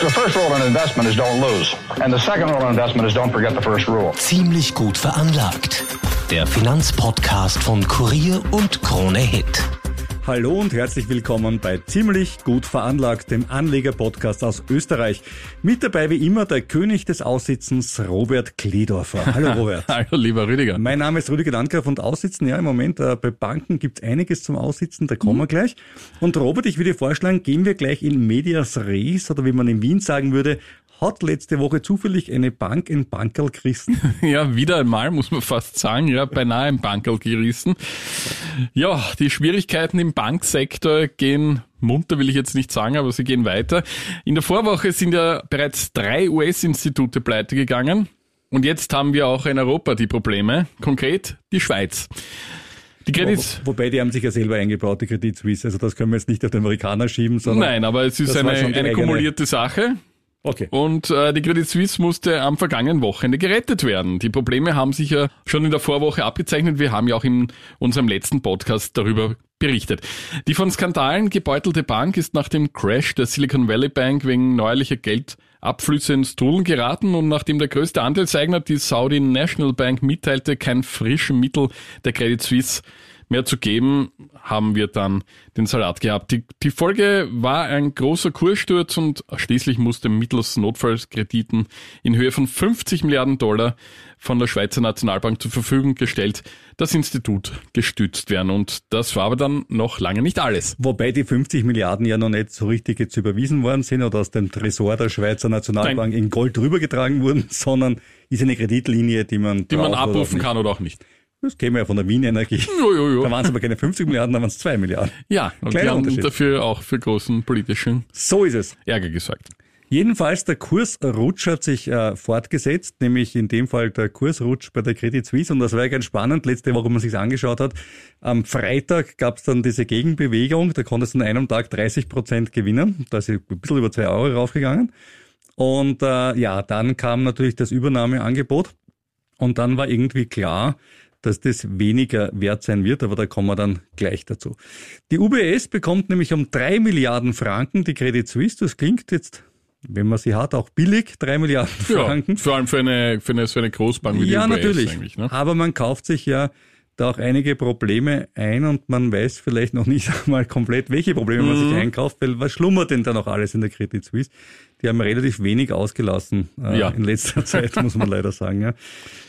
The first rule in investment is don't lose. And the second rule in investment is don't forget the first rule. Ziemlich gut veranlagt. Der Finanzpodcast von Kurier und Krone Hit. Hallo und herzlich willkommen bei Ziemlich gut veranlagt, dem Anleger-Podcast aus Österreich. Mit dabei wie immer der König des Aussitzens, Robert Kledorfer. Hallo Robert. Hallo lieber Rüdiger. Mein Name ist Rüdiger Landgraf und Aussitzen, ja im Moment äh, bei Banken gibt's einiges zum Aussitzen, da kommen wir gleich. Und Robert, ich würde vorschlagen, gehen wir gleich in Medias Res oder wie man in Wien sagen würde, hat letzte Woche zufällig eine Bank in Bankerl gerissen. Ja, wieder einmal, muss man fast sagen, ja, beinahe im Bankerl gerissen. Ja, die Schwierigkeiten im Banksektor gehen munter, will ich jetzt nicht sagen, aber sie gehen weiter. In der Vorwoche sind ja bereits drei US-Institute pleite gegangen. Und jetzt haben wir auch in Europa die Probleme, konkret die Schweiz. Die Credit Wo, wobei die haben sich ja selber eingebaut, die Credit Suisse. Also das können wir jetzt nicht auf den Amerikaner schieben, sondern. Nein, aber es ist eine, eine kumulierte Sache. Okay. Und äh, die Credit Suisse musste am vergangenen Wochenende gerettet werden. Die Probleme haben sich ja schon in der Vorwoche abgezeichnet. Wir haben ja auch in unserem letzten Podcast darüber berichtet. Die von Skandalen gebeutelte Bank ist nach dem Crash der Silicon Valley Bank wegen neuerlicher Geldabflüsse ins Trudeln geraten und nachdem der größte Anteilseigner, die Saudi National Bank, mitteilte, kein frischen Mittel der Credit Suisse mehr zu geben, haben wir dann den Salat gehabt. Die, die Folge war ein großer Kurssturz und schließlich musste mittels Notfallskrediten in Höhe von 50 Milliarden Dollar von der Schweizer Nationalbank zur Verfügung gestellt, das Institut gestützt werden. Und das war aber dann noch lange nicht alles. Wobei die 50 Milliarden ja noch nicht so richtig jetzt überwiesen worden sind oder aus dem Tresor der Schweizer Nationalbank Nein. in Gold rübergetragen wurden, sondern ist eine Kreditlinie, die man, die man abrufen kann oder auch nicht. Das käme ja von der Wien Energie. Jo, jo, jo. Da waren es aber keine 50 Milliarden, da waren es 2 Milliarden. Ja, und Kleiner die haben dafür auch für großen politischen so ist es. Ärger gesorgt. Jedenfalls der Kursrutsch hat sich äh, fortgesetzt, nämlich in dem Fall der Kursrutsch bei der Credit Suisse und das war ja ganz spannend, letzte Woche, wo man sich angeschaut hat. Am Freitag gab es dann diese Gegenbewegung, da konntest du an einem Tag 30 Prozent gewinnen, da ist ein bisschen über 2 Euro raufgegangen. Und äh, ja, dann kam natürlich das Übernahmeangebot und dann war irgendwie klar, dass das weniger wert sein wird, aber da kommen wir dann gleich dazu. Die UBS bekommt nämlich um drei Milliarden Franken die Credit Suisse. Das klingt jetzt wenn man sie hat, auch billig, drei Milliarden Franken. Ja, vor allem für eine, für eine, für eine Großbank wie die ja, UBS natürlich. eigentlich. Ne? Aber man kauft sich ja da auch einige Probleme ein und man weiß vielleicht noch nicht einmal komplett, welche Probleme mhm. man sich mhm. einkauft, weil was schlummert denn da noch alles in der Credit Suisse? Die haben relativ wenig ausgelassen äh, ja. in letzter Zeit, muss man leider sagen.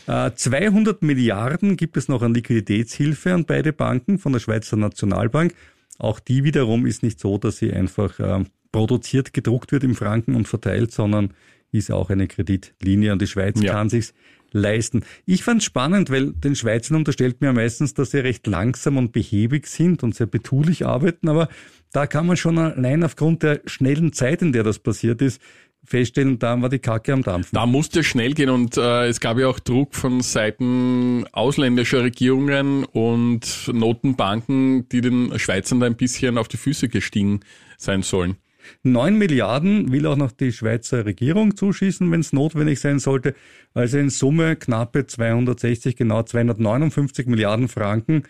Ja. Äh, 200 Milliarden gibt es noch an Liquiditätshilfe an beide Banken von der Schweizer Nationalbank. Auch die wiederum ist nicht so, dass sie einfach äh, produziert, gedruckt wird im Franken und verteilt, sondern ist auch eine Kreditlinie und die Schweiz ja. kann sich's leisten. Ich fand spannend, weil den Schweizern unterstellt mir meistens, dass sie recht langsam und behäbig sind und sehr betulich arbeiten, aber da kann man schon allein aufgrund der schnellen Zeit, in der das passiert ist, feststellen, da war die Kacke am Dampfen. Da musste schnell gehen und äh, es gab ja auch Druck von Seiten ausländischer Regierungen und Notenbanken, die den Schweizern da ein bisschen auf die Füße gestiegen sein sollen. Neun Milliarden will auch noch die Schweizer Regierung zuschießen, wenn es notwendig sein sollte. Also in Summe knappe 260, genau 259 Milliarden Franken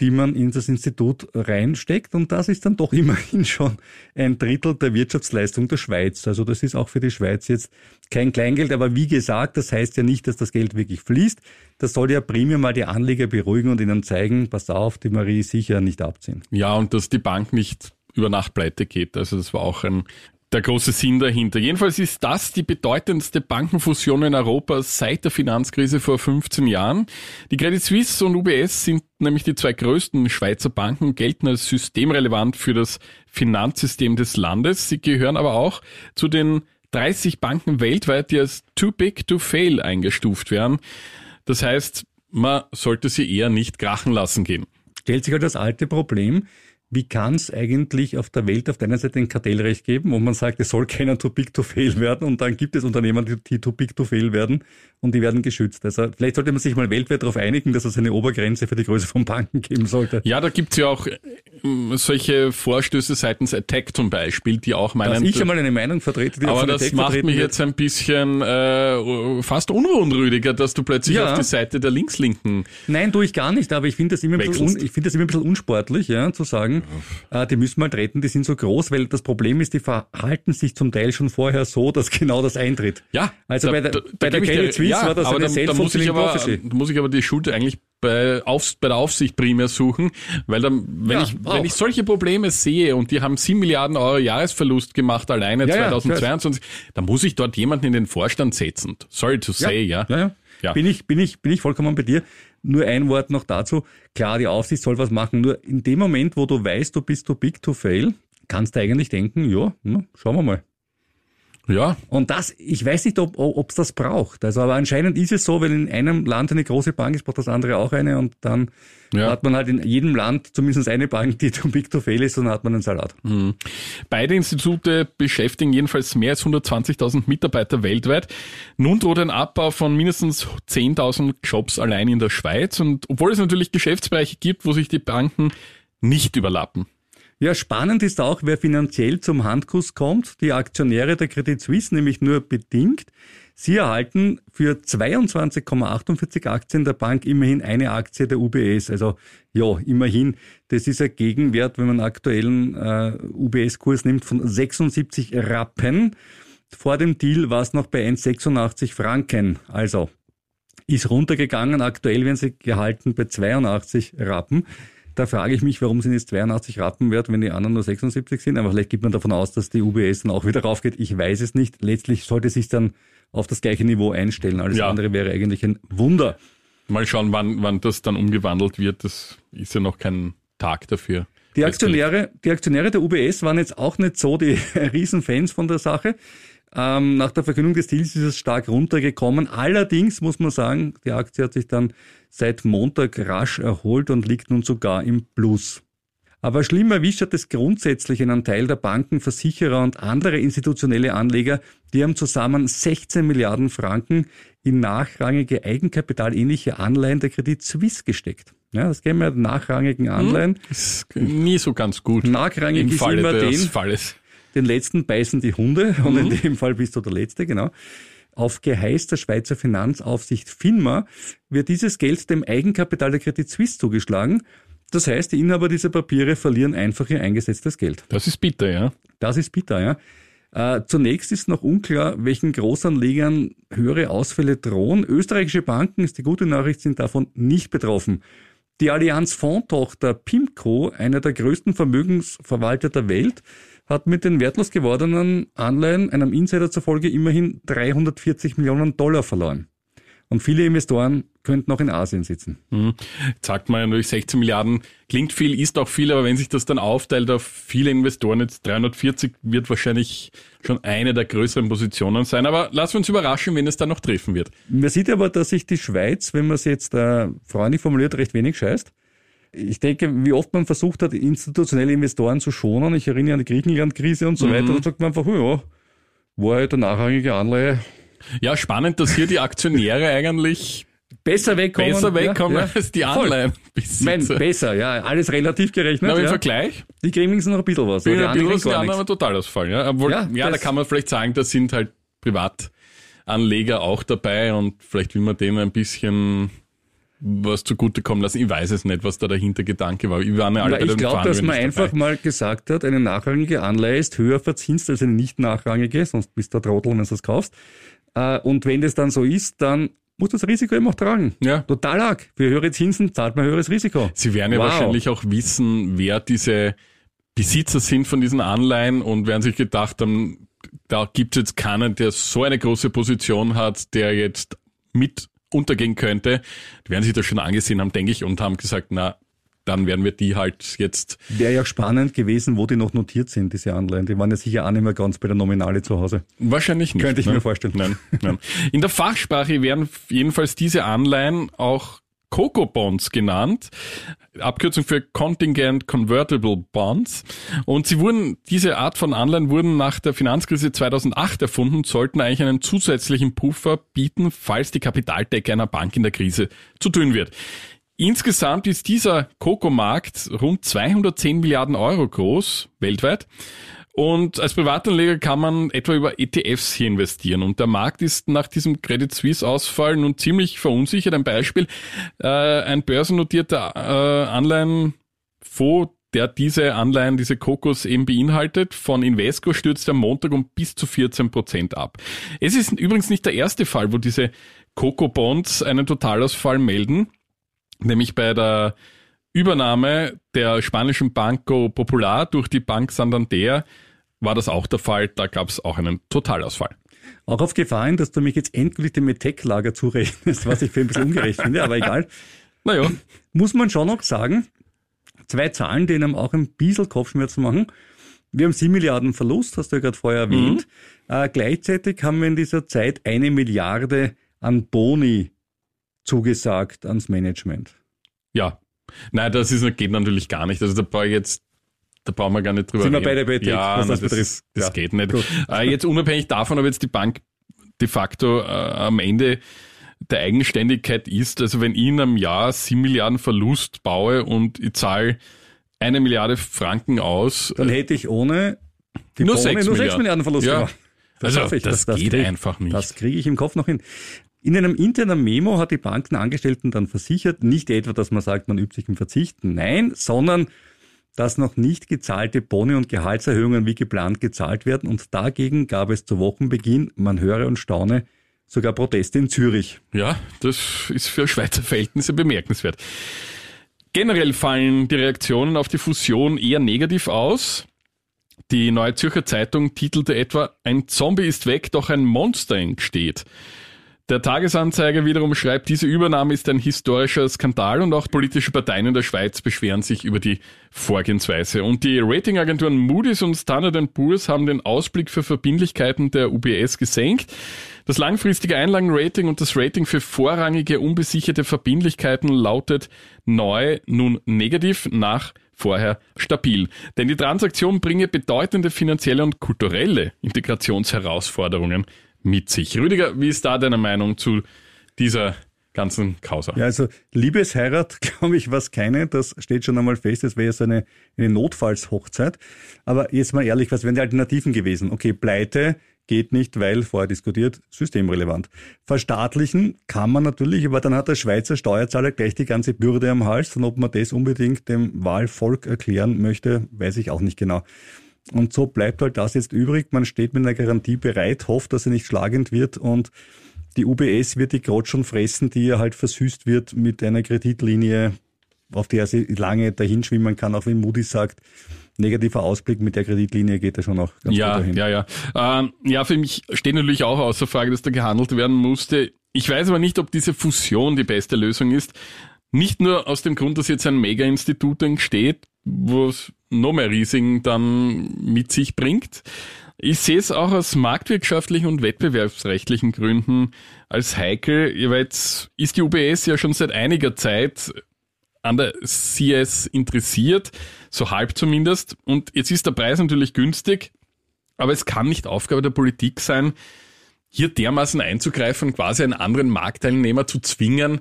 die man in das Institut reinsteckt. Und das ist dann doch immerhin schon ein Drittel der Wirtschaftsleistung der Schweiz. Also das ist auch für die Schweiz jetzt kein Kleingeld. Aber wie gesagt, das heißt ja nicht, dass das Geld wirklich fließt. Das soll ja primär mal die Anleger beruhigen und ihnen zeigen, pass auf, die Marie sicher nicht abziehen. Ja, und dass die Bank nicht über Nacht pleite geht. Also das war auch ein der große Sinn dahinter. Jedenfalls ist das die bedeutendste Bankenfusion in Europa seit der Finanzkrise vor 15 Jahren. Die Credit Suisse und UBS sind nämlich die zwei größten Schweizer Banken, gelten als systemrelevant für das Finanzsystem des Landes. Sie gehören aber auch zu den 30 Banken weltweit, die als too big to fail eingestuft werden. Das heißt, man sollte sie eher nicht krachen lassen gehen. Stellt sich halt das alte Problem, wie kann es eigentlich auf der Welt auf der einen Seite ein Kartellrecht geben, wo man sagt, es soll keiner too big to fail werden und dann gibt es Unternehmen, die, die too big to fail werden und die werden geschützt. Also vielleicht sollte man sich mal weltweit darauf einigen, dass es eine Obergrenze für die Größe von Banken geben sollte. Ja, da gibt's ja auch ähm, solche Vorstöße seitens Attack zum Beispiel, die auch meinen... Dass ich einmal eine Meinung vertrete, die Aber das Attack macht mich jetzt ein bisschen äh, fast unruhenrüdiger, dass du plötzlich ja. auf die Seite der Linkslinken... Nein, tue ich gar nicht, aber ich finde das, immer ein bisschen, ich finde das immer ein bisschen unsportlich, ja, zu sagen, äh, die müssen mal treten, die sind so groß, weil das Problem ist, die verhalten sich zum Teil schon vorher so, dass genau das eintritt. Ja. Also da, bei der, da, bei der Credit Suisse ja, war das eine da, da muss ich aber, Da muss ich aber die Schuld eigentlich bei, auf, bei der Aufsicht primär suchen, weil dann, wenn, ja, ich, wenn ich solche Probleme sehe und die haben 7 Milliarden Euro Jahresverlust gemacht alleine ja, 2022, ja, dann muss ich dort jemanden in den Vorstand setzen. Sorry to say, ja. ja. Ja. Bin ich, bin ich, bin ich vollkommen bei dir. Nur ein Wort noch dazu. Klar, die Aufsicht soll was machen. Nur in dem Moment, wo du weißt, du bist too big to fail, kannst du eigentlich denken, ja, schauen wir mal. Ja. Und das, ich weiß nicht, ob es das braucht. Also, aber anscheinend ist es so, wenn in einem Land eine große Bank ist, braucht das andere auch eine und dann ja. hat man halt in jedem Land zumindest eine Bank, die too big to fail ist und dann hat man einen Salat. Mhm. Beide Institute beschäftigen jedenfalls mehr als 120.000 Mitarbeiter weltweit. Nun droht ein Abbau von mindestens 10.000 Jobs allein in der Schweiz und obwohl es natürlich Geschäftsbereiche gibt, wo sich die Banken nicht überlappen. Ja, spannend ist auch, wer finanziell zum Handkuss kommt. Die Aktionäre der Credit Suisse nämlich nur bedingt. Sie erhalten für 22,48 Aktien der Bank immerhin eine Aktie der UBS. Also ja, immerhin. Das ist ein Gegenwert, wenn man aktuellen äh, UBS-Kurs nimmt, von 76 Rappen. Vor dem Deal war es noch bei 1,86 Franken. Also ist runtergegangen. Aktuell werden sie gehalten bei 82 Rappen. Da frage ich mich, warum sind jetzt 82 Rappen wert, wenn die anderen nur 76 sind. Aber vielleicht geht man davon aus, dass die UBS dann auch wieder raufgeht. Ich weiß es nicht. Letztlich sollte sich dann auf das gleiche Niveau einstellen. Alles ja. andere wäre eigentlich ein Wunder. Mal schauen, wann, wann das dann umgewandelt wird. Das ist ja noch kein Tag dafür. Die Aktionäre, die Aktionäre der UBS waren jetzt auch nicht so die Riesenfans von der Sache. Ähm, nach der Verkündung des Deals ist es stark runtergekommen. Allerdings muss man sagen, die Aktie hat sich dann seit Montag rasch erholt und liegt nun sogar im Plus. Aber schlimm erwischt hat es grundsätzlich einen Teil der Banken, Versicherer und andere institutionelle Anleger, die haben zusammen 16 Milliarden Franken in nachrangige eigenkapitalähnliche Anleihen der Credit Suisse gesteckt. Ja, das gehen wir nachrangigen Anleihen. Hm, ist nie so ganz gut. Nachrangig Im ist Falle immer den, Falles den letzten beißen die Hunde und in mhm. dem Fall bist du der Letzte, genau. Auf Geheiß der Schweizer Finanzaufsicht FINMA wird dieses Geld dem Eigenkapital der Credit Suisse zugeschlagen. Das heißt, die Inhaber dieser Papiere verlieren einfach ihr eingesetztes Geld. Das ist bitter, ja. Das ist bitter, ja. Äh, zunächst ist noch unklar, welchen Großanlegern höhere Ausfälle drohen. Österreichische Banken, ist die gute Nachricht, sind davon nicht betroffen. Die Allianz Fondtochter PIMCO, einer der größten Vermögensverwalter der Welt, hat mit den wertlos gewordenen Anleihen einem Insider zufolge immerhin 340 Millionen Dollar verloren. Und viele Investoren könnten auch in Asien sitzen. Mhm. Jetzt sagt man ja natürlich 16 Milliarden, klingt viel, ist auch viel, aber wenn sich das dann aufteilt auf viele Investoren, jetzt 340 wird wahrscheinlich schon eine der größeren Positionen sein. Aber lassen wir uns überraschen, wenn es dann noch treffen wird. Man sieht aber, dass sich die Schweiz, wenn man es jetzt äh, freundlich formuliert, recht wenig scheißt ich denke, wie oft man versucht hat, institutionelle Investoren zu schonen. Ich erinnere an die Griechenland-Krise und so mhm. weiter. Da sagt man einfach, ja, war halt eine nachrangige Anleihe. Ja, spannend, dass hier die Aktionäre eigentlich besser wegkommen, besser wegkommen ja, ja. als die Anleihen. Mein, besser, ja, alles relativ gerechnet. Aber im ja. Vergleich? Die kriegen sind noch ein bisschen was. Die, die anderen, die anderen total ausfallen. Ja, Obwohl, ja, ja da kann man vielleicht sagen, da sind halt Privatanleger auch dabei und vielleicht will man denen ein bisschen was zugutekommen lassen. Ich weiß es nicht, was da der Hintergedanke war. Ich, war alle ich glaube, dass man einfach dabei. mal gesagt hat, eine nachrangige Anleihe ist höher verzinst als eine nicht nachrangige, sonst bist du der Trottel, wenn du das kaufst. Äh, und wenn das dann so ist, dann muss das Risiko eben auch tragen. Ja. Total arg. Für höhere Zinsen zahlt man höheres Risiko. Sie werden ja wow. wahrscheinlich auch wissen, wer diese Besitzer sind von diesen Anleihen und werden sich gedacht haben, da gibt es jetzt keinen, der so eine große Position hat, der jetzt mit untergehen könnte, die werden sich das schon angesehen haben, denke ich, und haben gesagt, na, dann werden wir die halt jetzt. Wäre ja spannend gewesen, wo die noch notiert sind, diese Anleihen. Die waren ja sicher auch nicht mehr ganz bei der Nominale zu Hause. Wahrscheinlich nicht. Könnte ich ne? mir vorstellen. Nein, nein. In der Fachsprache werden jedenfalls diese Anleihen auch Coco Bonds genannt. Abkürzung für Contingent Convertible Bonds. Und sie wurden, diese Art von Anleihen wurden nach der Finanzkrise 2008 erfunden und sollten eigentlich einen zusätzlichen Puffer bieten, falls die Kapitaldecke einer Bank in der Krise zu dünn wird. Insgesamt ist dieser Coco-Markt rund 210 Milliarden Euro groß, weltweit. Und als Privatanleger kann man etwa über ETFs hier investieren. Und der Markt ist nach diesem Credit Suisse-Ausfall nun ziemlich verunsichert. Ein Beispiel, äh, ein börsennotierter äh, Anleihenfonds, der diese Anleihen, diese Kokos eben beinhaltet, von Invesco stürzt am Montag um bis zu 14 Prozent ab. Es ist übrigens nicht der erste Fall, wo diese Coco-Bonds einen Totalausfall melden, nämlich bei der Übernahme der spanischen Banco Popular durch die Bank Santander war das auch der Fall. Da gab es auch einen Totalausfall. Auch auf Gefahr hin, dass du mich jetzt endlich dem Metec-Lager zurechnest, was ich für ein bisschen ungerecht finde, aber egal. Naja. Muss man schon noch sagen, zwei Zahlen, die einem auch ein bisschen Kopfschmerzen machen. Wir haben sieben Milliarden Verlust, hast du ja gerade vorher erwähnt. Mhm. Äh, gleichzeitig haben wir in dieser Zeit eine Milliarde an Boni zugesagt ans Management. Ja. Nein, das ist, geht natürlich gar nicht. Also da brauche ich jetzt da brauchen wir gar nicht drüber Sind reden. wir beide bei ja, was das, das betrifft. Das ja. geht nicht. Äh, jetzt unabhängig davon, ob jetzt die Bank de facto äh, am Ende der Eigenständigkeit ist, also wenn ich in einem Jahr sieben Milliarden Verlust baue und ich zahle eine Milliarde Franken aus. Dann hätte ich ohne die nur, Bone, sechs, nur sechs Milliarden Verlust ja. gemacht. Das also das, das, das geht krieg, einfach nicht. Das kriege ich im Kopf noch hin. In einem internen Memo hat die Bankenangestellten dann versichert, nicht etwa, dass man sagt, man übt sich im Verzicht, nein, sondern dass noch nicht gezahlte Boni und Gehaltserhöhungen wie geplant gezahlt werden und dagegen gab es zu Wochenbeginn, man höre und staune, sogar Proteste in Zürich. Ja, das ist für Schweizer Verhältnisse bemerkenswert. Generell fallen die Reaktionen auf die Fusion eher negativ aus. Die Neue Zürcher Zeitung titelte etwa, ein Zombie ist weg, doch ein Monster entsteht. Der Tagesanzeiger wiederum schreibt, diese Übernahme ist ein historischer Skandal und auch politische Parteien in der Schweiz beschweren sich über die Vorgehensweise. Und die Ratingagenturen Moody's und Standard Poor's haben den Ausblick für Verbindlichkeiten der UBS gesenkt. Das langfristige Einlagenrating und das Rating für vorrangige unbesicherte Verbindlichkeiten lautet neu nun negativ nach vorher stabil. Denn die Transaktion bringe bedeutende finanzielle und kulturelle Integrationsherausforderungen mit sich. Rüdiger, wie ist da deine Meinung zu dieser ganzen Causa? Ja, also Liebesheirat, glaube ich, was keine, das steht schon einmal fest, das wäre so eine, eine Notfallshochzeit. Aber jetzt mal ehrlich, was wären die Alternativen gewesen? Okay, Pleite geht nicht, weil, vorher diskutiert, systemrelevant. Verstaatlichen kann man natürlich, aber dann hat der Schweizer Steuerzahler gleich die ganze Bürde am Hals und ob man das unbedingt dem Wahlvolk erklären möchte, weiß ich auch nicht genau. Und so bleibt halt das jetzt übrig. Man steht mit einer Garantie bereit, hofft, dass er nicht schlagend wird und die UBS wird die Grot schon fressen, die ja halt versüßt wird mit einer Kreditlinie, auf der sie lange dahinschwimmen kann, auch wenn Moody sagt, negativer Ausblick mit der Kreditlinie geht er schon noch ganz ja, gut dahin. Ja, ja, ähm, ja. für mich steht natürlich auch außer Frage, dass da gehandelt werden musste. Ich weiß aber nicht, ob diese Fusion die beste Lösung ist. Nicht nur aus dem Grund, dass jetzt ein Mega-Institut entsteht, wo es noch mehr Risiken dann mit sich bringt. Ich sehe es auch aus marktwirtschaftlichen und wettbewerbsrechtlichen Gründen als heikel, weil jetzt ist die UBS ja schon seit einiger Zeit an der CS interessiert, so halb zumindest. Und jetzt ist der Preis natürlich günstig, aber es kann nicht Aufgabe der Politik sein, hier dermaßen einzugreifen, quasi einen anderen Marktteilnehmer zu zwingen,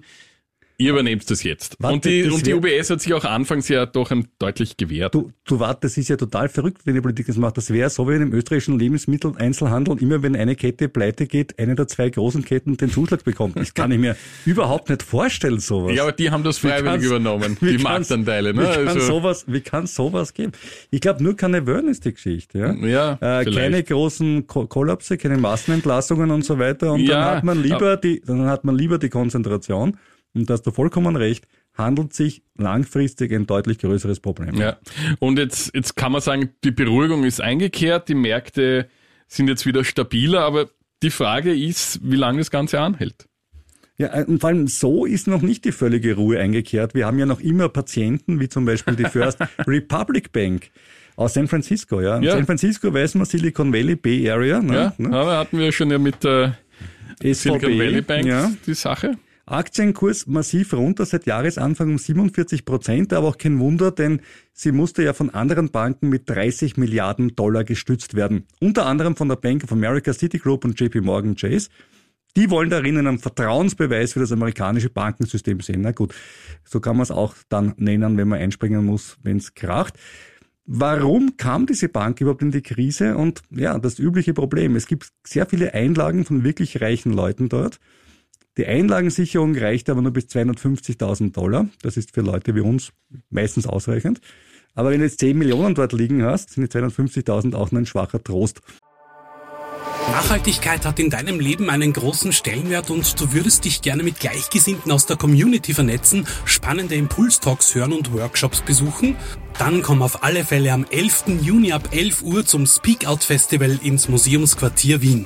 Ihr übernehmt das jetzt. Warte, und die, und die UBS hat sich auch anfangs ja doch ein deutlich gewehrt. Du, du wart, das ist ja total verrückt, wenn die Politik das macht. Das wäre so wie im österreichischen Lebensmitteleinzelhandel. Immer wenn eine Kette pleite geht, eine der zwei großen Ketten den Zuschlag bekommt. Das kann ich mir überhaupt nicht vorstellen, sowas. Ja, aber die haben das freiwillig übernommen, die Marktanteile. Ne? Wie kann, also. sowas, wie kann sowas geben? Ich glaube, nur keine Awareness, die Geschichte. Ja, ja äh, keine großen Ko Kollapse, keine Massenentlassungen und so weiter. Und ja, dann hat man lieber die, dann hat man lieber die Konzentration und da hast du vollkommen recht, handelt sich langfristig ein deutlich größeres Problem. Ja. Und jetzt, jetzt kann man sagen, die Beruhigung ist eingekehrt, die Märkte sind jetzt wieder stabiler, aber die Frage ist, wie lange das Ganze anhält. Ja, äh, und vor allem so ist noch nicht die völlige Ruhe eingekehrt. Wir haben ja noch immer Patienten, wie zum Beispiel die First Republic Bank aus San Francisco. Ja. ja. San Francisco weiß man Silicon Valley Bay Area. Ne? Ja, ne? aber hatten wir schon ja mit der SVB, Silicon Valley Bank ja. die Sache. Aktienkurs massiv runter, seit Jahresanfang um 47 Prozent, aber auch kein Wunder, denn sie musste ja von anderen Banken mit 30 Milliarden Dollar gestützt werden. Unter anderem von der Bank of America, Citigroup und JP Morgan Chase. Die wollen darin einen Vertrauensbeweis für das amerikanische Bankensystem sehen. Na gut, so kann man es auch dann nennen, wenn man einspringen muss, wenn es kracht. Warum kam diese Bank überhaupt in die Krise? Und ja, das übliche Problem. Es gibt sehr viele Einlagen von wirklich reichen Leuten dort. Die Einlagensicherung reicht aber nur bis 250.000 Dollar. Das ist für Leute wie uns meistens ausreichend. Aber wenn du jetzt 10 Millionen dort liegen hast, sind die 250.000 auch nur ein schwacher Trost. Nachhaltigkeit hat in deinem Leben einen großen Stellenwert und du würdest dich gerne mit Gleichgesinnten aus der Community vernetzen, spannende Impulstalks hören und Workshops besuchen? Dann komm auf alle Fälle am 11. Juni ab 11 Uhr zum Speak Out Festival ins Museumsquartier Wien.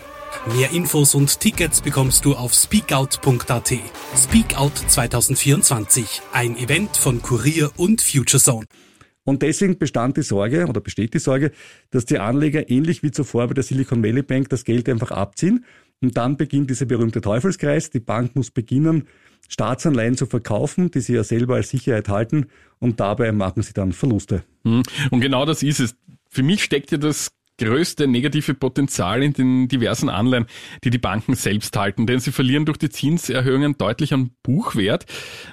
Mehr Infos und Tickets bekommst du auf speakout.at. Speakout 2024, ein Event von Kurier und FutureZone. Und deswegen bestand die Sorge oder besteht die Sorge, dass die Anleger ähnlich wie zuvor bei der Silicon Valley Bank das Geld einfach abziehen. Und dann beginnt dieser berühmte Teufelskreis. Die Bank muss beginnen, Staatsanleihen zu verkaufen, die sie ja selber als Sicherheit halten. Und dabei machen sie dann Verluste. Hm. Und genau das ist es. Für mich steckt ja das größte negative Potenzial in den diversen Anleihen, die die Banken selbst halten, denn sie verlieren durch die Zinserhöhungen deutlich an Buchwert,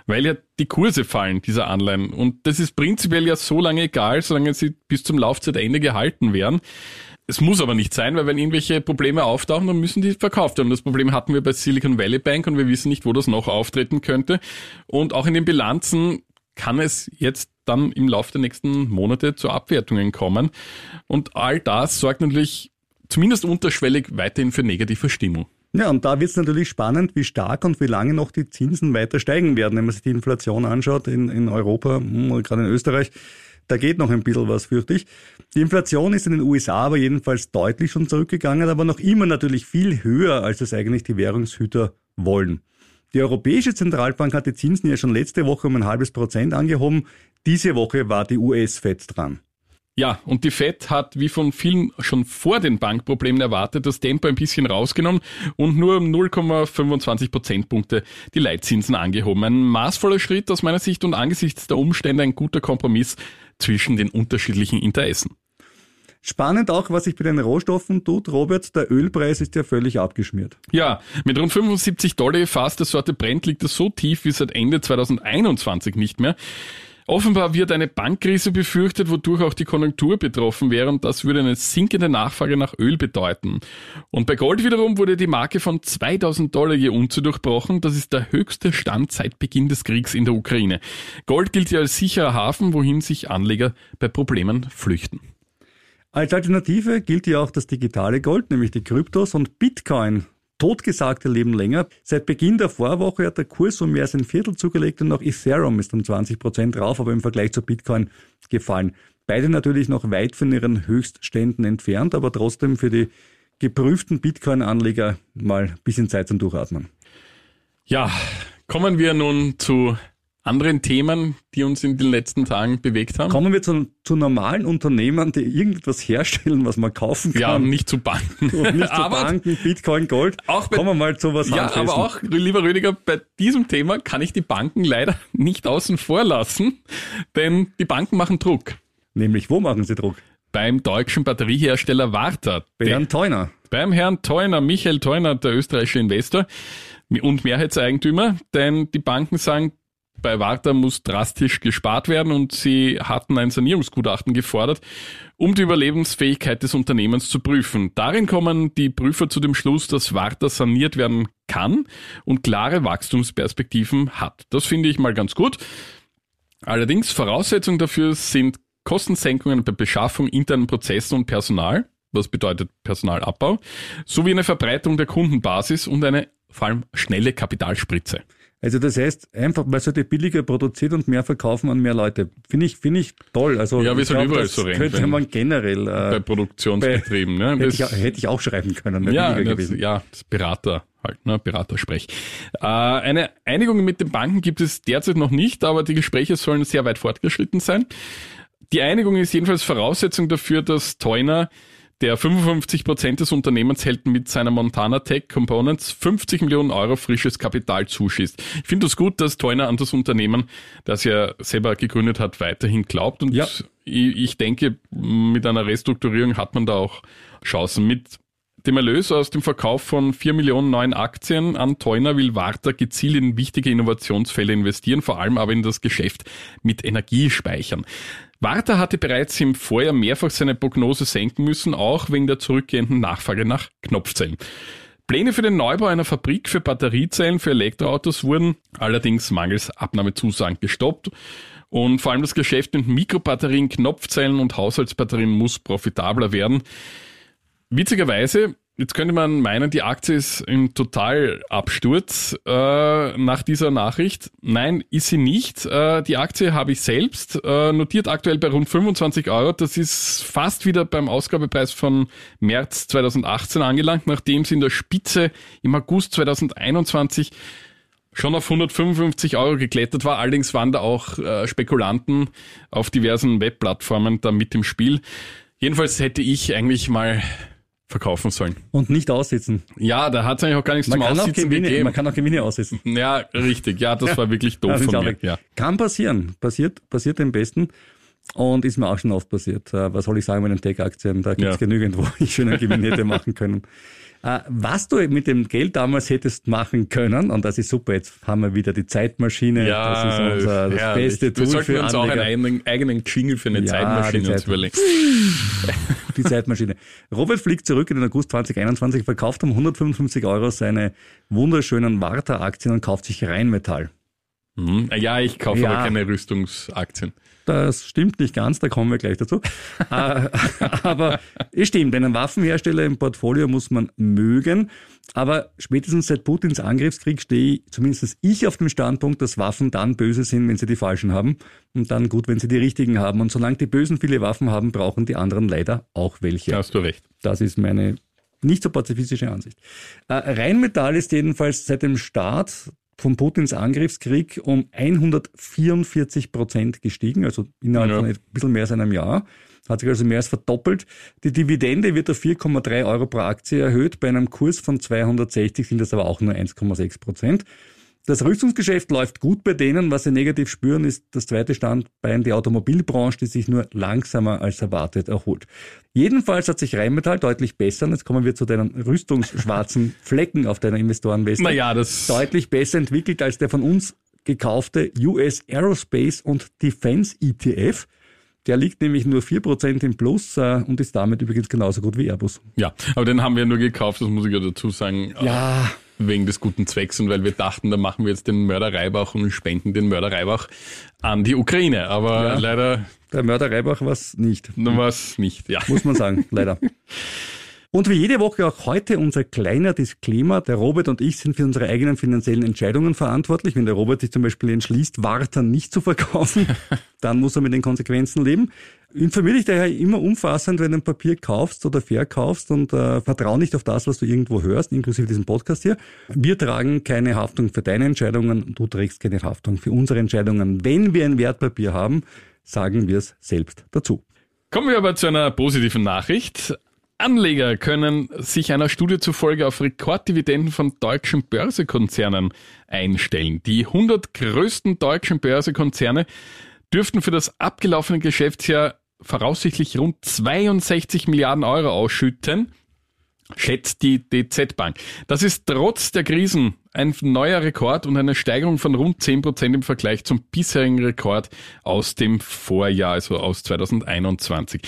weil ja die Kurse fallen dieser Anleihen. Und das ist prinzipiell ja so lange egal, solange sie bis zum Laufzeitende gehalten werden. Es muss aber nicht sein, weil wenn irgendwelche Probleme auftauchen, dann müssen die verkauft werden. Das Problem hatten wir bei Silicon Valley Bank und wir wissen nicht, wo das noch auftreten könnte. Und auch in den Bilanzen kann es jetzt dann im Laufe der nächsten Monate zu Abwertungen kommen. Und all das sorgt natürlich zumindest unterschwellig weiterhin für negative Stimmung. Ja, und da wird es natürlich spannend, wie stark und wie lange noch die Zinsen weiter steigen werden. Wenn man sich die Inflation anschaut in, in Europa, hm, gerade in Österreich, da geht noch ein bisschen was, fürchte ich. Die Inflation ist in den USA aber jedenfalls deutlich schon zurückgegangen, aber noch immer natürlich viel höher, als es eigentlich die Währungshüter wollen. Die Europäische Zentralbank hat die Zinsen ja schon letzte Woche um ein halbes Prozent angehoben. Diese Woche war die US-Fed dran. Ja, und die Fed hat wie von vielen schon vor den Bankproblemen erwartet das Tempo ein bisschen rausgenommen und nur um 0,25 Prozentpunkte die Leitzinsen angehoben. Ein maßvoller Schritt aus meiner Sicht und angesichts der Umstände ein guter Kompromiss zwischen den unterschiedlichen Interessen. Spannend auch, was sich bei den Rohstoffen tut. Robert, der Ölpreis ist ja völlig abgeschmiert. Ja, mit rund 75 Dollar fast der Sorte Brent liegt er so tief wie seit Ende 2021 nicht mehr. Offenbar wird eine Bankkrise befürchtet, wodurch auch die Konjunktur betroffen wäre und das würde eine sinkende Nachfrage nach Öl bedeuten. Und bei Gold wiederum wurde die Marke von 2000 Dollar je Unze durchbrochen. Das ist der höchste Stand seit Beginn des Kriegs in der Ukraine. Gold gilt ja als sicherer Hafen, wohin sich Anleger bei Problemen flüchten. Als Alternative gilt ja auch das digitale Gold, nämlich die Kryptos und Bitcoin. Totgesagte leben länger. Seit Beginn der Vorwoche hat der Kurs um mehr als ein Viertel zugelegt und auch Ethereum ist um 20 Prozent drauf, aber im Vergleich zu Bitcoin gefallen. Beide natürlich noch weit von ihren Höchstständen entfernt, aber trotzdem für die geprüften Bitcoin-Anleger mal ein bisschen Zeit zum Durchatmen. Ja, kommen wir nun zu anderen Themen, die uns in den letzten Tagen bewegt haben? Kommen wir zu, zu normalen Unternehmern, die irgendetwas herstellen, was man kaufen kann. Ja, nicht zu Banken. Und nicht zu Banken, Bitcoin, Gold. Auch bei, Kommen wir mal zu was Ja, Handfesten. aber auch, lieber Rüdiger, bei diesem Thema kann ich die Banken leider nicht außen vor lassen, denn die Banken machen Druck. Nämlich, wo machen sie Druck? Beim deutschen Batteriehersteller Warta. Bei Herrn Theuner. Beim Herrn Theuner, Michael Theuner, der österreichische Investor und Mehrheitseigentümer, denn die Banken sagen, bei Warta muss drastisch gespart werden und sie hatten ein Sanierungsgutachten gefordert, um die Überlebensfähigkeit des Unternehmens zu prüfen. Darin kommen die Prüfer zu dem Schluss, dass Warta saniert werden kann und klare Wachstumsperspektiven hat. Das finde ich mal ganz gut. Allerdings Voraussetzung dafür sind Kostensenkungen bei Beschaffung, internen Prozessen und Personal, was bedeutet Personalabbau, sowie eine Verbreitung der Kundenbasis und eine vor allem schnelle Kapitalspritze. Also das heißt, einfach, man sollte billiger produzieren und mehr verkaufen an mehr Leute. Finde ich, finde ich toll. Also ja, wir sind glaub, überall so rein. Könnte man generell äh, bei Produktionsbetrieben. Bei, ne? hätte, ich, hätte, ich, auch schreiben können. Ja, das, ja, das Berater halt, ne, Beratersprech. Äh, eine Einigung mit den Banken gibt es derzeit noch nicht, aber die Gespräche sollen sehr weit fortgeschritten sein. Die Einigung ist jedenfalls Voraussetzung dafür, dass Teuner Der 55 Prozent des Unternehmens hält mit seiner Montana Tech Components 50 Millionen Euro frisches Kapital zuschießt. Ich finde es gut, dass Teuner an das Unternehmen, das er selber gegründet hat, weiterhin glaubt. Und ja. ich denke, mit einer Restrukturierung hat man da auch Chancen. Mit dem Erlös aus dem Verkauf von 4 Millionen neuen Aktien an Teuner will Warta gezielt in wichtige Innovationsfälle investieren, vor allem aber in das Geschäft mit Energiespeichern. Warta hatte bereits im Vorjahr mehrfach seine Prognose senken müssen, auch wegen der zurückgehenden Nachfrage nach Knopfzellen. Pläne für den Neubau einer Fabrik für Batteriezellen für Elektroautos wurden allerdings mangels Abnahmezusagen gestoppt. Und vor allem das Geschäft mit Mikrobatterien, Knopfzellen und Haushaltsbatterien muss profitabler werden. Witzigerweise, jetzt könnte man meinen, die Aktie ist im Totalabsturz äh, nach dieser Nachricht. Nein, ist sie nicht. Äh, die Aktie habe ich selbst, äh, notiert aktuell bei rund 25 Euro. Das ist fast wieder beim Ausgabepreis von März 2018 angelangt, nachdem sie in der Spitze im August 2021 schon auf 155 Euro geklettert war. Allerdings waren da auch äh, Spekulanten auf diversen Webplattformen da mit im Spiel. Jedenfalls hätte ich eigentlich mal verkaufen sollen. Und nicht aussitzen. Ja, da hat es eigentlich auch gar nichts man zum Aussitzen Gewinne, gegeben. Man kann auch Gewinne aussitzen. Ja, richtig. Ja, das war wirklich doof von mir. Ja. Kann passieren. Passiert, passiert dem Besten. Und ist mir auch schon oft passiert. Äh, was soll ich sagen mit den Tech-Aktien? Da gibt es ja. genügend, wo ich schon einen Gewinn hätte machen können. Äh, was du mit dem Geld damals hättest machen können, und das ist super, jetzt haben wir wieder die Zeitmaschine, ja, das ist unser das ja, beste Tool Wir sollten für uns Anleger. auch einen eigenen, Jingle für eine ja, Zeitmaschine Zeit, überlegen. Die Zeitmaschine. Robert fliegt zurück in den August 2021, verkauft um 155 Euro seine wunderschönen Warta-Aktien und kauft sich Rheinmetall. Mhm. Ja, ich kaufe ja. aber keine Rüstungsaktien. Das stimmt nicht ganz, da kommen wir gleich dazu. Äh, aber es stimmt, einen Waffenhersteller im Portfolio muss man mögen. Aber spätestens seit Putins Angriffskrieg stehe zumindest ich auf dem Standpunkt, dass Waffen dann böse sind, wenn sie die falschen haben und dann gut, wenn sie die richtigen haben. Und solange die Bösen viele Waffen haben, brauchen die anderen leider auch welche. Da hast du recht. Das ist meine nicht so pazifistische Ansicht. Äh, Rheinmetall ist jedenfalls seit dem Start von Putins Angriffskrieg um 144 Prozent gestiegen, also innerhalb ja. von ein bisschen mehr als einem Jahr. Hat sich also mehr als verdoppelt. Die Dividende wird auf 4,3 Euro pro Aktie erhöht. Bei einem Kurs von 260 sind das aber auch nur 1,6 Prozent. Das Rüstungsgeschäft läuft gut bei denen. Was sie negativ spüren, ist das zweite Standbein, die Automobilbranche, die sich nur langsamer als erwartet erholt. Jedenfalls hat sich Rheinmetall deutlich besser, und jetzt kommen wir zu deinen rüstungsschwarzen Flecken auf deiner Investorenweste, naja, das deutlich besser entwickelt als der von uns gekaufte US Aerospace und Defense ETF. Der liegt nämlich nur 4% im Plus äh, und ist damit übrigens genauso gut wie Airbus. Ja, aber den haben wir nur gekauft, das muss ich ja dazu sagen. Ja wegen des guten Zwecks und weil wir dachten, da machen wir jetzt den Mörder Reibach und spenden den Mörder Reibach an die Ukraine. Aber ja, leider. Der Mörder Reibach war es nicht. War es nicht, ja. Muss man sagen, leider. Und wie jede Woche auch heute unser kleiner Disclaimer. Der Robert und ich sind für unsere eigenen finanziellen Entscheidungen verantwortlich. Wenn der Robert sich zum Beispiel entschließt, Warta nicht zu verkaufen, dann muss er mit den Konsequenzen leben. Informier dich daher immer umfassend, wenn du ein Papier kaufst oder verkaufst und äh, vertrau nicht auf das, was du irgendwo hörst, inklusive diesem Podcast hier. Wir tragen keine Haftung für deine Entscheidungen, du trägst keine Haftung für unsere Entscheidungen. Wenn wir ein Wertpapier haben, sagen wir es selbst dazu. Kommen wir aber zu einer positiven Nachricht. Anleger können sich einer Studie zufolge auf Rekorddividenden von deutschen Börsekonzernen einstellen. Die 100 größten deutschen Börsekonzerne dürften für das abgelaufene Geschäftsjahr voraussichtlich rund 62 Milliarden Euro ausschütten, schätzt die DZ Bank. Das ist trotz der Krisen ein neuer Rekord und eine Steigerung von rund 10 Prozent im Vergleich zum bisherigen Rekord aus dem Vorjahr, also aus 2021.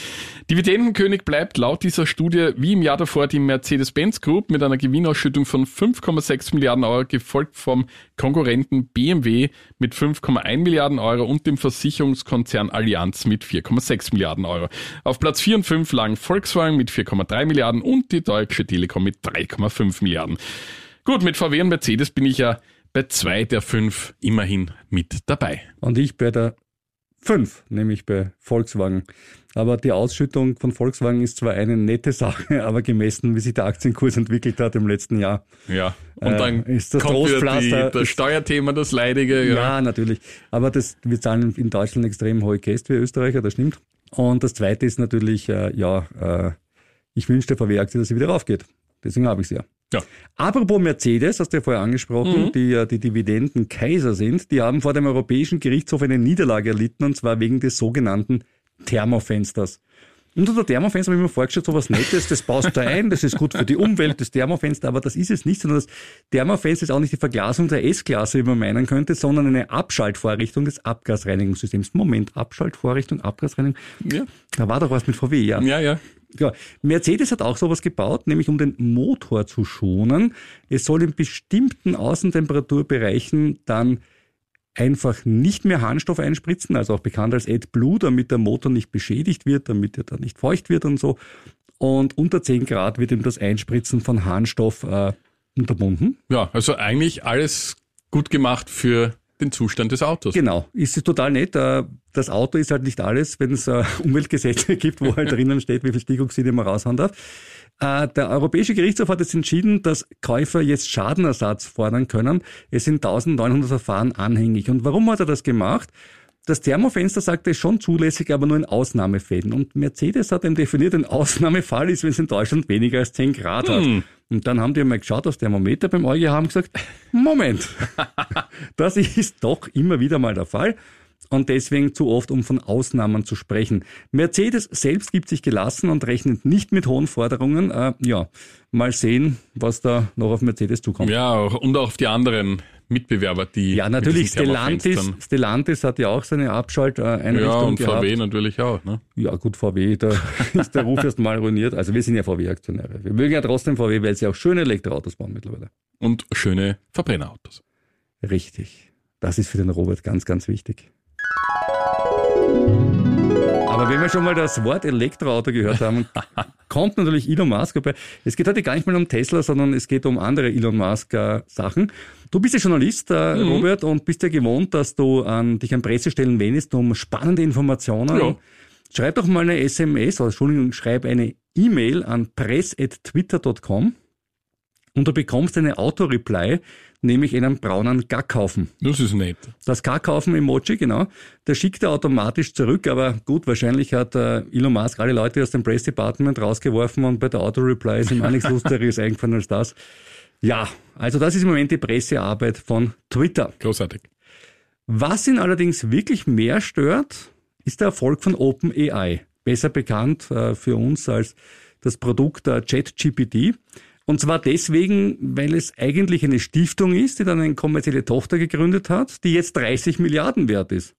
Dividendenkönig bleibt laut dieser Studie wie im Jahr davor die Mercedes-Benz Group mit einer Gewinnausschüttung von 5,6 Milliarden Euro, gefolgt vom Konkurrenten BMW mit 5,1 Milliarden Euro und dem Versicherungskonzern Allianz mit 4,6 Milliarden Euro. Auf Platz 4 und 5 lagen Volkswagen mit 4,3 Milliarden und die Deutsche Telekom mit 3,5 Milliarden. Gut, mit VW und Mercedes bin ich ja bei zwei der fünf immerhin mit dabei. Und ich bei der fünf, nämlich bei Volkswagen. Aber die Ausschüttung von Volkswagen ist zwar eine nette Sache, aber gemessen, wie sich der Aktienkurs entwickelt hat im letzten Jahr. Ja, und äh, dann ist das kommt Trostpflaster. Die, das Steuerthema, das leidige. Ja. ja, natürlich. Aber das, wir zahlen in Deutschland extrem hohe Käst wie Österreicher, das stimmt. Und das zweite ist natürlich, äh, ja, äh, Ich wünsche der VW-Aktie, dass sie wieder raufgeht. Deswegen habe ich sie ja. Ja. Apropos Mercedes, hast du ja vorher angesprochen, mhm. die ja die Dividenden-Kaiser sind, die haben vor dem Europäischen Gerichtshof eine Niederlage erlitten und zwar wegen des sogenannten Thermofensters. Unter der Thermofenster habe ich mir vorgestellt, so was Nettes, das baust du ein, das ist gut für die Umwelt, das Thermofenster, aber das ist es nicht, sondern das Thermofenster ist auch nicht die Verglasung der S-Klasse, wie man meinen könnte, sondern eine Abschaltvorrichtung des Abgasreinigungssystems. Moment, Abschaltvorrichtung, Abgasreinigung? Ja. Da war doch was mit VW, ja. Ja, ja. Ja, Mercedes hat auch sowas gebaut, nämlich um den Motor zu schonen. Es soll in bestimmten Außentemperaturbereichen dann einfach nicht mehr Harnstoff einspritzen, also auch bekannt als AdBlue, damit der Motor nicht beschädigt wird, damit er dann nicht feucht wird und so. Und unter 10 Grad wird ihm das Einspritzen von Harnstoff äh, unterbunden. Ja, also eigentlich alles gut gemacht für den Zustand des Autos. Genau, ist total nett. Äh, das Auto ist halt nicht alles, wenn es äh, Umweltgesetze gibt, wo halt drinnen steht, wie viel Stickoxide man raushauen darf. Äh, der Europäische Gerichtshof hat jetzt entschieden, dass Käufer jetzt Schadenersatz fordern können. Es sind 1900 Verfahren anhängig. Und warum hat er das gemacht? Das Thermofenster sagt, ist schon zulässig, aber nur in Ausnahmefällen. Und Mercedes hat eben definiert, ein Ausnahmefall ist, wenn es in Deutschland weniger als 10 Grad hm. hat. Und dann haben die mal geschaut, das Thermometer beim EuGH haben gesagt, Moment, das ist doch immer wieder mal der Fall und deswegen zu oft, um von Ausnahmen zu sprechen. Mercedes selbst gibt sich gelassen und rechnet nicht mit hohen Forderungen. Äh, ja, mal sehen, was da noch auf Mercedes zukommt. Ja, und auch auf die anderen Mitbewerber, die. Ja, natürlich, Stellantis, Stellantis hat ja auch seine Abschalteinrichtung. Ja, und gehabt. VW natürlich auch. Ne? Ja, gut, VW, da ist der Ruf erst mal ruiniert. Also wir sind ja VW-Aktionäre. Wir mögen ja trotzdem VW, weil sie auch schöne Elektroautos bauen mittlerweile. Und schöne Verbrennerautos. Richtig. Das ist für den Robert ganz, ganz wichtig. Aber wenn wir schon mal das Wort Elektroauto gehört haben, kommt natürlich Elon Musk vorbei. Es geht heute gar nicht mal um Tesla, sondern es geht um andere Elon Musk äh, Sachen. Du bist ja Journalist, äh, mhm. Robert, und bist ja gewohnt, dass du an, dich an Pressestellen wendest um spannende Informationen. Ja. Schreib doch mal eine SMS, oder Entschuldigung, schreib eine E-Mail an press.twitter.com und du bekommst eine Auto-Reply, nämlich einen braunen Gackhaufen. Das ist nett. Das Gackhaufen-Emoji, genau. Der schickt er automatisch zurück, aber gut, wahrscheinlich hat äh, Elon Musk alle Leute aus dem Press Department rausgeworfen und bei der Auto-Reply ist ihm auch nichts Lustigeres eingefallen als das. Ja, also das ist im Moment die Pressearbeit von Twitter. Großartig. Was ihn allerdings wirklich mehr stört, ist der Erfolg von OpenAI. Besser bekannt äh, für uns als das Produkt der ChatGPT. Und zwar deswegen, weil es eigentlich eine Stiftung ist, die dann eine kommerzielle Tochter gegründet hat, die jetzt 30 Milliarden wert ist.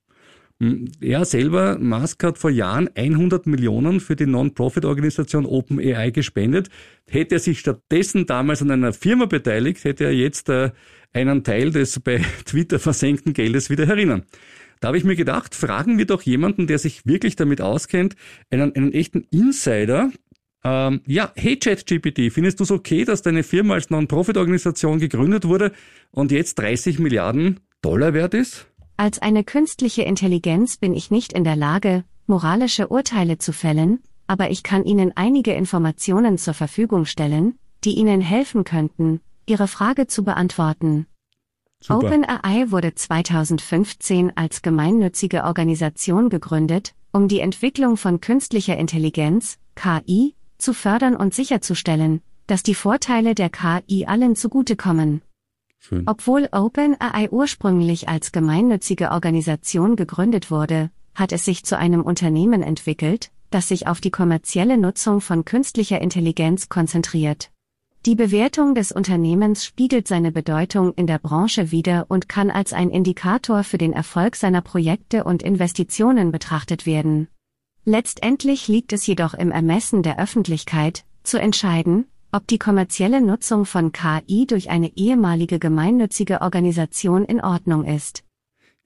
Hm, er selber, Musk, hat vor Jahren 100 Millionen für die Non-Profit-Organisation OpenAI gespendet. Hätte er sich stattdessen damals an einer Firma beteiligt, hätte er jetzt äh, einen Teil des bei Twitter versenkten Geldes wieder herinnen. Da habe ich mir gedacht, fragen wir doch jemanden, der sich wirklich damit auskennt, einen, einen echten Insider, ähm, ja, hey ChatGPT, findest du es okay, dass deine Firma als Non-Profit-Organisation gegründet wurde und jetzt 30 Milliarden Dollar wert ist? Als eine künstliche Intelligenz bin ich nicht in der Lage, moralische Urteile zu fällen, aber ich kann Ihnen einige Informationen zur Verfügung stellen, die Ihnen helfen könnten, Ihre Frage zu beantworten. OpenAI wurde 2015 als gemeinnützige Organisation gegründet, um die Entwicklung von künstlicher Intelligenz, KI, zu fördern und sicherzustellen, dass die Vorteile der KI allen zugutekommen. Schön. Obwohl OpenAI ursprünglich als gemeinnützige Organisation gegründet wurde, hat es sich zu einem Unternehmen entwickelt, das sich auf die kommerzielle Nutzung von künstlicher Intelligenz konzentriert. Die Bewertung des Unternehmens spiegelt seine Bedeutung in der Branche wider und kann als ein Indikator für den Erfolg seiner Projekte und Investitionen betrachtet werden. Letztendlich liegt es jedoch im Ermessen der Öffentlichkeit, zu entscheiden, ob die kommerzielle Nutzung von KI durch eine ehemalige gemeinnützige Organisation in Ordnung ist.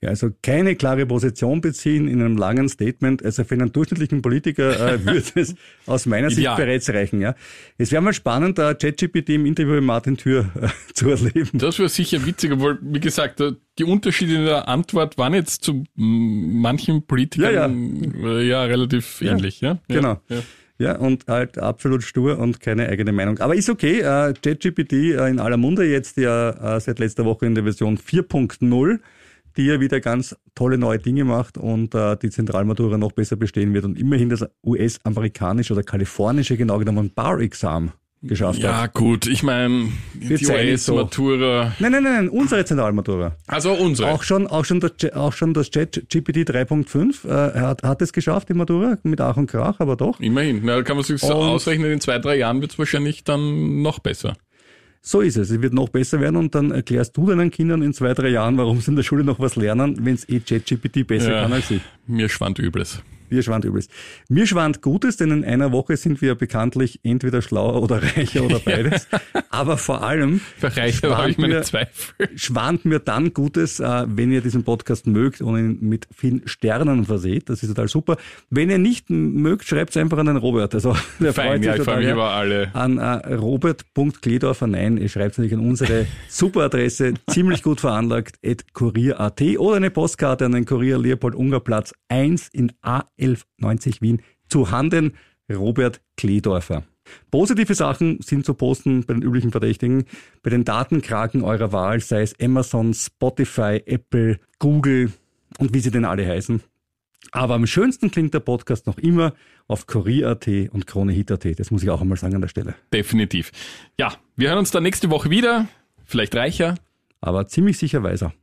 Ja, also keine klare Position beziehen in einem langen Statement. Also für einen durchschnittlichen Politiker äh, würde es aus meiner Sicht bereits reichen. Ja, es wäre mal spannend, da ChatGPT im Interview mit Martin Tür äh, zu erleben. Das wäre sicher witziger, weil wie gesagt, die Unterschiede in der Antwort waren jetzt zu manchen Politikern ja, ja. Äh, ja relativ ähnlich. Ja, genau. Ja, und halt absolut stur und keine eigene Meinung. Aber ist okay. Äh, ChatGPT äh, in aller Munde jetzt ja äh, seit letzter Woche in der Version 4.0 die ja wieder ganz tolle neue Dinge macht und äh, die Zentralmatura noch besser bestehen wird und immerhin das US-amerikanische oder kalifornische genau genommen Bar-Exam geschafft ja, hat. Ja gut, ich meine, die US-Matura... Nein, nein, nein, unsere Zentralmatura. Also unsere. Auch schon, auch schon das, auch schon das Chat GPT 3.5 äh, hat, hat es geschafft, die Matura, mit Ach und Krach, aber doch. Immerhin, Na, kann man sich so ausrechnen, in zwei, drei Jahren wird es wahrscheinlich dann noch besser. So ist es. Es wird noch besser werden und dann erklärst du deinen Kindern in zwei, drei Jahren, warum sie in der Schule noch was lernen, wenn es eh ChatGPT besser ja, kann als ich. Mir schwand Übles. Mir schwand Übles. Mir schwand Gutes, denn in einer Woche sind wir bekanntlich entweder schlauer oder reicher oder beides. Aber vor allem schwant mir, schwant mir dann Gutes, äh, wenn ihr diesen Podcast mögt und ihn mit vielen Sternen verseht. Das ist total super. Wenn ihr nicht mögt, schreibt es einfach an den Robert. Also der Fein, freut ja, ich freue mich über alle. An äh, robert.kledorfer, nein, ihr schreibt es natürlich an unsere super Adresse, ziemlich gut veranlagt, at kurier.at oder eine Postkarte an den Kurier Leopold Unger Platz 1 in A 1190 Wien zu Handen Robert Kledorfer. Positive Sachen sind zu posten bei den üblichen Verdächtigen, bei den Datenkraken eurer Wahl, sei es Amazon, Spotify, Apple, Google und wie sie denn alle heißen. Aber am schönsten klingt der Podcast noch immer auf Kurier.at und KroneHit.at. Das muss ich auch einmal sagen an der Stelle. Definitiv. Ja, wir hören uns dann nächste Woche wieder. Vielleicht reicher. Aber ziemlich sicher weiser.